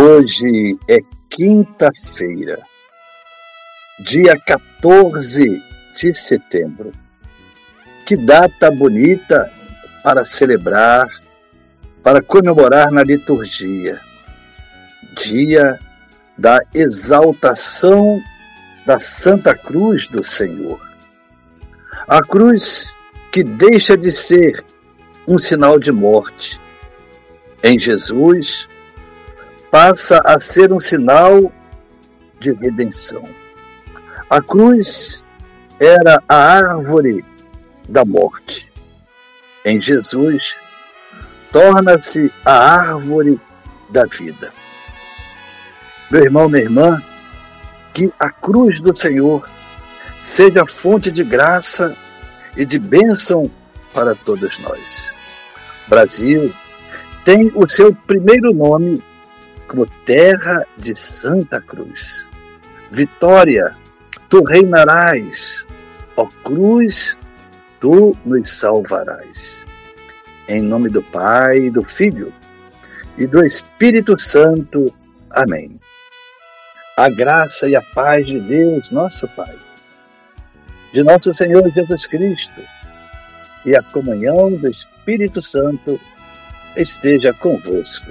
Hoje é quinta-feira, dia 14 de setembro. Que data bonita para celebrar, para comemorar na liturgia. Dia da exaltação da Santa Cruz do Senhor. A cruz que deixa de ser um sinal de morte. Em Jesus, passa a ser um sinal de redenção. A cruz era a árvore da morte. Em Jesus, torna-se a árvore da vida. Meu irmão, minha irmã, que a cruz do Senhor seja fonte de graça e de bênção para todos nós. Brasil tem o seu primeiro nome como terra de Santa Cruz. Vitória, tu reinarás, ó cruz, tu nos salvarás. Em nome do Pai, do Filho e do Espírito Santo. Amém. A graça e a paz de Deus, nosso Pai, de nosso Senhor Jesus Cristo e a comunhão do Espírito Santo esteja convosco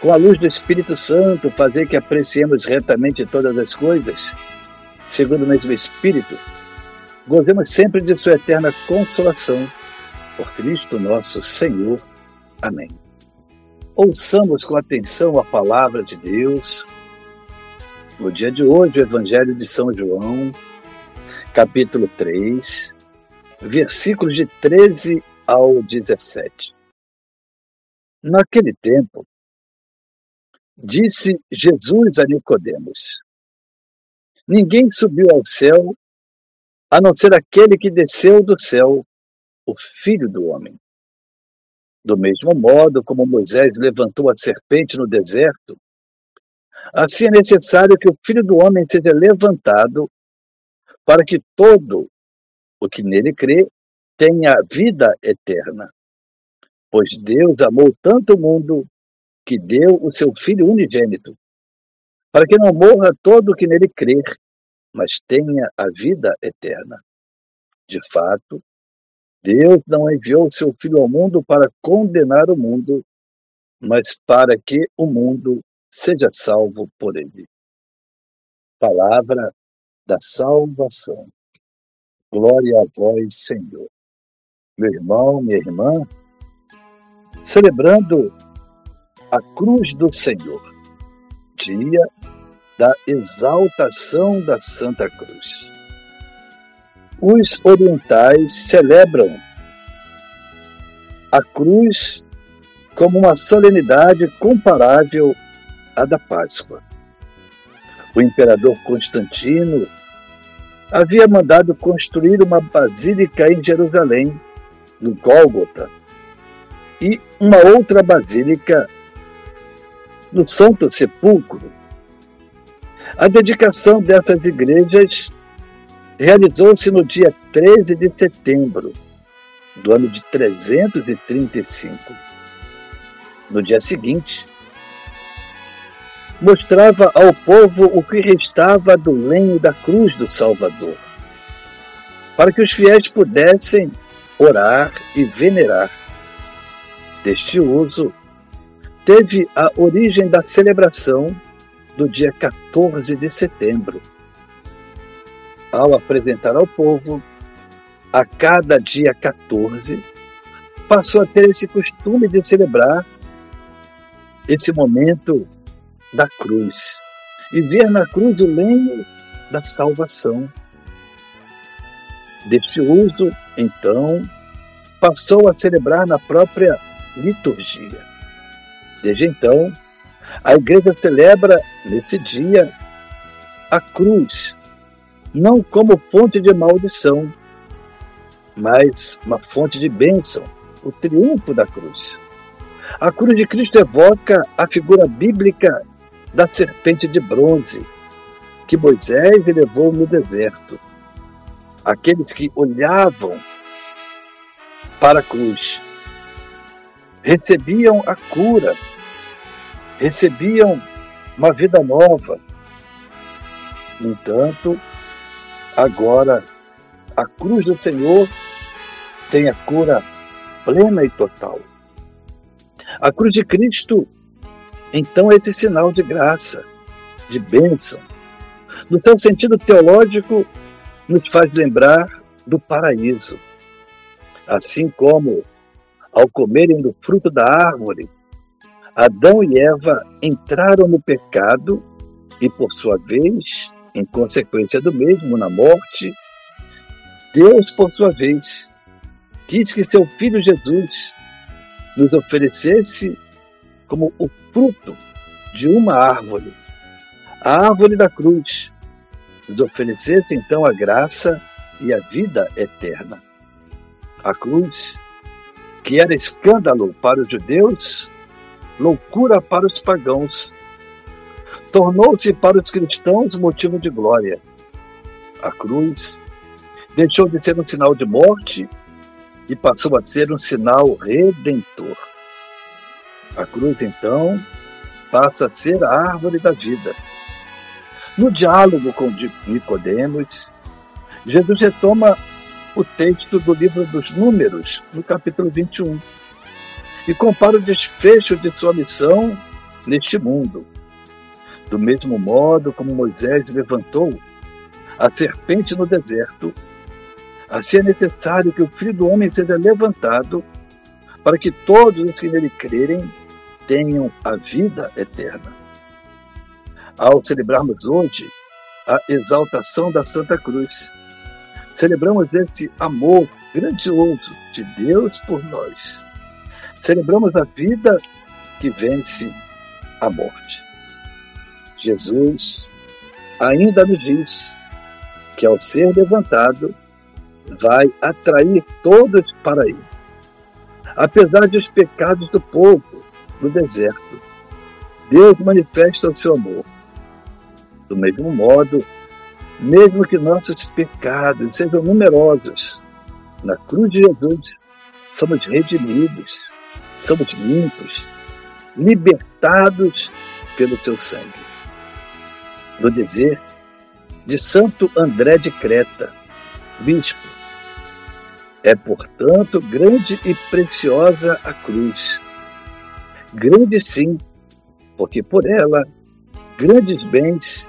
com a luz do Espírito Santo, fazer que apreciemos retamente todas as coisas, segundo o mesmo Espírito, gozemos sempre de Sua eterna consolação. Por Cristo nosso Senhor. Amém. Ouçamos com atenção a palavra de Deus. No dia de hoje, o Evangelho de São João, capítulo 3, versículos de 13 ao 17. Naquele tempo, Disse Jesus a Nicodemos: Ninguém subiu ao céu a não ser aquele que desceu do céu, o Filho do homem. Do mesmo modo como Moisés levantou a serpente no deserto, assim é necessário que o Filho do homem seja levantado, para que todo o que nele crê tenha vida eterna. Pois Deus amou tanto o mundo que deu o seu Filho unigênito, para que não morra todo o que nele crer, mas tenha a vida eterna. De fato, Deus não enviou o seu Filho ao mundo para condenar o mundo, mas para que o mundo seja salvo por ele. Palavra da salvação. Glória a vós, Senhor. Meu irmão, minha irmã, celebrando a cruz do Senhor, dia da exaltação da Santa Cruz. Os orientais celebram a cruz como uma solenidade comparável à da Páscoa. O imperador Constantino havia mandado construir uma basílica em Jerusalém, no Gólgota, e uma outra basílica no Santo Sepulcro. A dedicação dessas igrejas realizou-se no dia 13 de setembro do ano de 335. No dia seguinte, mostrava ao povo o que restava do lenho da cruz do Salvador, para que os fiéis pudessem orar e venerar. Deste uso teve a origem da celebração do dia 14 de setembro. Ao apresentar ao povo, a cada dia 14, passou a ter esse costume de celebrar esse momento da cruz e ver na cruz o lenho da salvação. Deste uso, então, passou a celebrar na própria liturgia. Desde então, a igreja celebra nesse dia a cruz, não como fonte de maldição, mas uma fonte de bênção, o triunfo da cruz. A cruz de Cristo evoca a figura bíblica da serpente de bronze que Moisés levou no deserto. Aqueles que olhavam para a cruz recebiam a cura, recebiam uma vida nova. No entanto, agora a cruz do Senhor tem a cura plena e total. A cruz de Cristo, então, é esse sinal de graça, de bênção. No seu sentido teológico, nos faz lembrar do paraíso. Assim como, ao comerem do fruto da árvore, Adão e Eva entraram no pecado e, por sua vez, em consequência do mesmo, na morte, Deus, por sua vez, quis que seu Filho Jesus nos oferecesse como o fruto de uma árvore, a árvore da cruz, nos oferecesse então a graça e a vida eterna. A cruz, que era escândalo para os judeus, loucura para os pagãos, tornou-se para os cristãos motivo de glória. A cruz deixou de ser um sinal de morte e passou a ser um sinal redentor. A cruz, então, passa a ser a árvore da vida. No diálogo com Nicodemos, Jesus retoma o texto do livro dos Números, no capítulo 21, e compara o desfecho de sua missão neste mundo. Do mesmo modo como Moisés levantou a serpente no deserto, Assim é necessário que o Filho do Homem seja levantado, para que todos os que nele crerem tenham a vida eterna. Ao celebrarmos hoje a exaltação da Santa Cruz, celebramos esse amor grandioso de Deus por nós. Celebramos a vida que vence a morte. Jesus ainda nos diz que ao ser levantado, vai atrair todos para ele. Apesar dos pecados do povo no deserto, Deus manifesta o seu amor. Do mesmo modo, mesmo que nossos pecados sejam numerosos, na cruz de Jesus somos redimidos, somos limpos, libertados pelo seu sangue. No dizer de Santo André de Creta, bispo, é, portanto, grande e preciosa a cruz. Grande sim, porque por ela grandes bens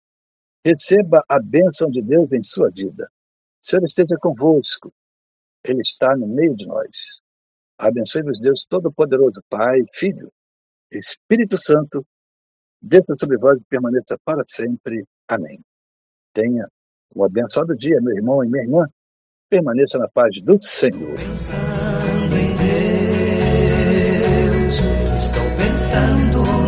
receba a bênção de Deus em sua vida. O Senhor esteja convosco. Ele está no meio de nós. Abençoe-vos Deus Todo-Poderoso, Pai, Filho, Espírito Santo. desça sobre vós e permaneça para sempre. Amém. Tenha um abençoado dia, meu irmão e minha irmã. Permaneça na paz do Senhor. Pensando em Deus, estou pensando